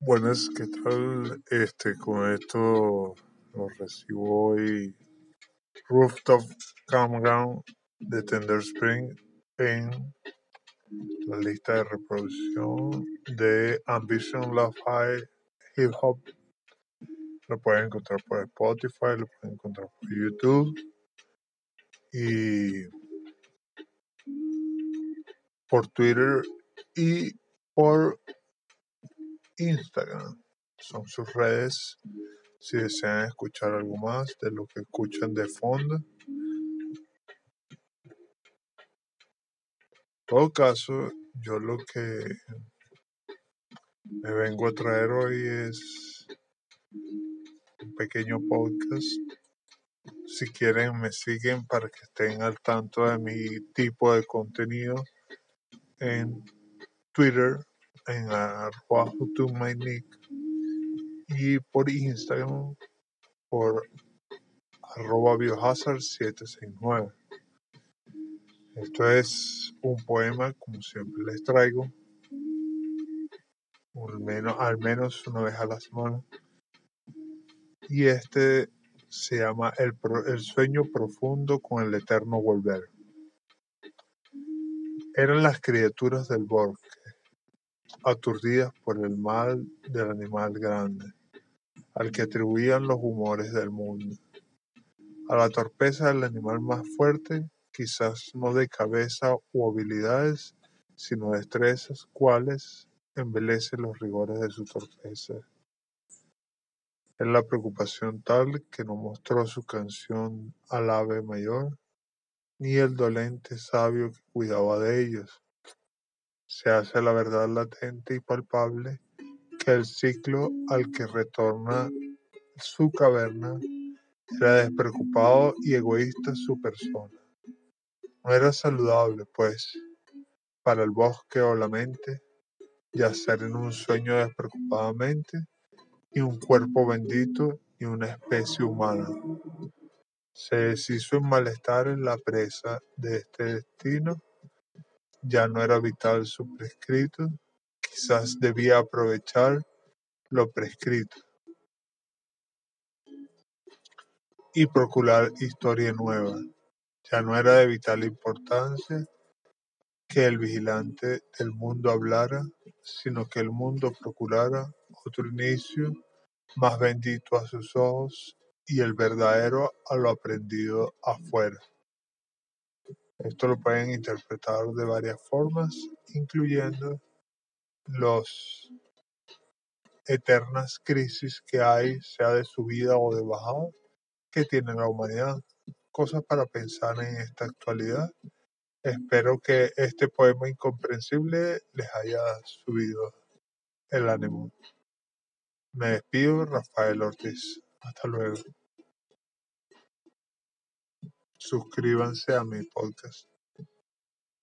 Buenas, ¿qué tal? Este, con esto lo recibo hoy Rooftop Campground de Tender Spring en la lista de reproducción de Ambition Love Hip Hop. Lo pueden encontrar por Spotify, lo pueden encontrar por YouTube y por Twitter y por Instagram. Son sus redes si desean escuchar algo más de lo que escuchan de fondo. En todo caso, yo lo que me vengo a traer hoy es un pequeño podcast. Si quieren, me siguen para que estén al tanto de mi tipo de contenido en Twitter en arroba nick y por Instagram por arroba biohazard769. Esto es un poema, como siempre les traigo, al menos, una vez a la semana. Y este se llama el sueño profundo con el eterno volver. Eran las criaturas del bosque, aturdidas por el mal del animal grande, al que atribuían los humores del mundo. A la torpeza del animal más fuerte, quizás no de cabeza u habilidades, sino destrezas, cuales embelecen los rigores de su torpeza. Es la preocupación tal que no mostró su canción al ave mayor, ni el dolente sabio que cuidaba de ellos se hace la verdad latente y palpable que el ciclo al que retorna su caverna era despreocupado y egoísta su persona. No era saludable, pues, para el bosque o la mente, yacer en un sueño despreocupadamente, y un cuerpo bendito y una especie humana. Se deshizo en malestar en la presa de este destino ya no era vital su prescrito, quizás debía aprovechar lo prescrito y procurar historia nueva. Ya no era de vital importancia que el vigilante del mundo hablara, sino que el mundo procurara otro inicio más bendito a sus ojos y el verdadero a lo aprendido afuera. Esto lo pueden interpretar de varias formas, incluyendo las eternas crisis que hay, sea de subida o de bajada, que tiene la humanidad. Cosas para pensar en esta actualidad. Espero que este poema incomprensible les haya subido el ánimo. Me despido, Rafael Ortiz. Hasta luego suscríbanse a mi podcast.